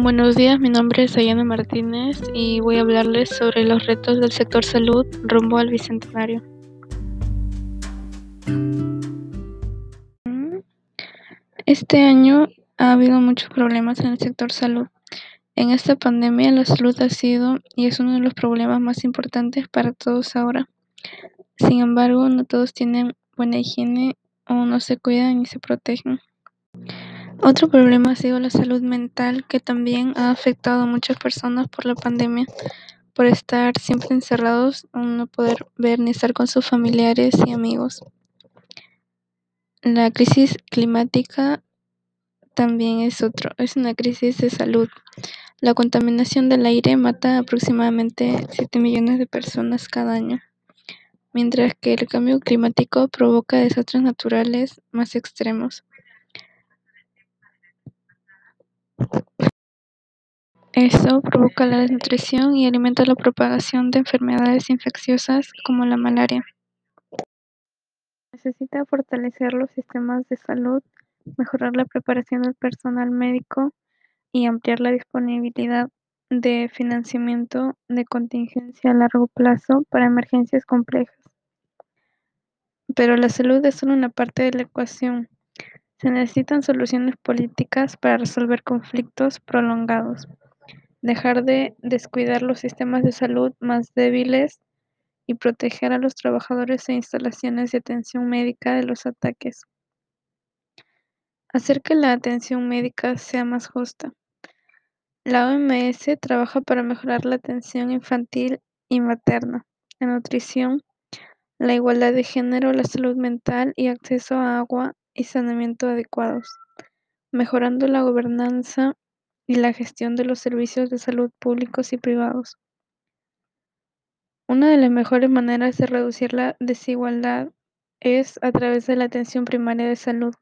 Buenos días, mi nombre es Ayana Martínez y voy a hablarles sobre los retos del sector salud rumbo al Bicentenario. Este año ha habido muchos problemas en el sector salud. En esta pandemia la salud ha sido y es uno de los problemas más importantes para todos ahora. Sin embargo, no todos tienen buena higiene o no se cuidan y se protegen. Otro problema ha sido la salud mental, que también ha afectado a muchas personas por la pandemia, por estar siempre encerrados no poder ver ni estar con sus familiares y amigos. La crisis climática también es otro, es una crisis de salud. La contaminación del aire mata aproximadamente 7 millones de personas cada año, mientras que el cambio climático provoca desastres naturales más extremos. Esto provoca la desnutrición y alimenta la propagación de enfermedades infecciosas como la malaria. Necesita fortalecer los sistemas de salud, mejorar la preparación del personal médico y ampliar la disponibilidad de financiamiento de contingencia a largo plazo para emergencias complejas. Pero la salud es solo una parte de la ecuación. Se necesitan soluciones políticas para resolver conflictos prolongados, dejar de descuidar los sistemas de salud más débiles y proteger a los trabajadores e instalaciones de atención médica de los ataques. Hacer que la atención médica sea más justa. La OMS trabaja para mejorar la atención infantil y materna, la nutrición, la igualdad de género, la salud mental y acceso a agua y saneamiento adecuados, mejorando la gobernanza y la gestión de los servicios de salud públicos y privados. Una de las mejores maneras de reducir la desigualdad es a través de la atención primaria de salud,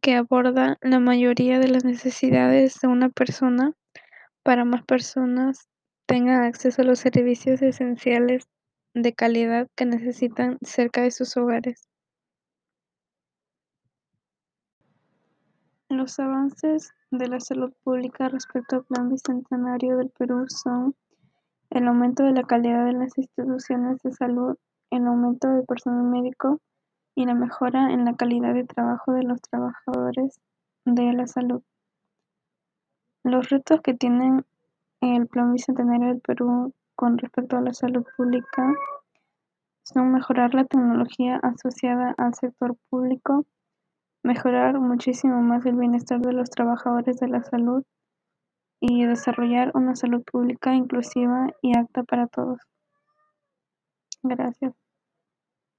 que aborda la mayoría de las necesidades de una persona para más personas tengan acceso a los servicios esenciales de calidad que necesitan cerca de sus hogares. Los avances de la salud pública respecto al Plan Bicentenario del Perú son el aumento de la calidad de las instituciones de salud, el aumento del personal médico y la mejora en la calidad de trabajo de los trabajadores de la salud. Los retos que tiene el Plan Bicentenario del Perú con respecto a la salud pública son mejorar la tecnología asociada al sector público, mejorar muchísimo más el bienestar de los trabajadores de la salud y desarrollar una salud pública inclusiva y apta para todos. Gracias.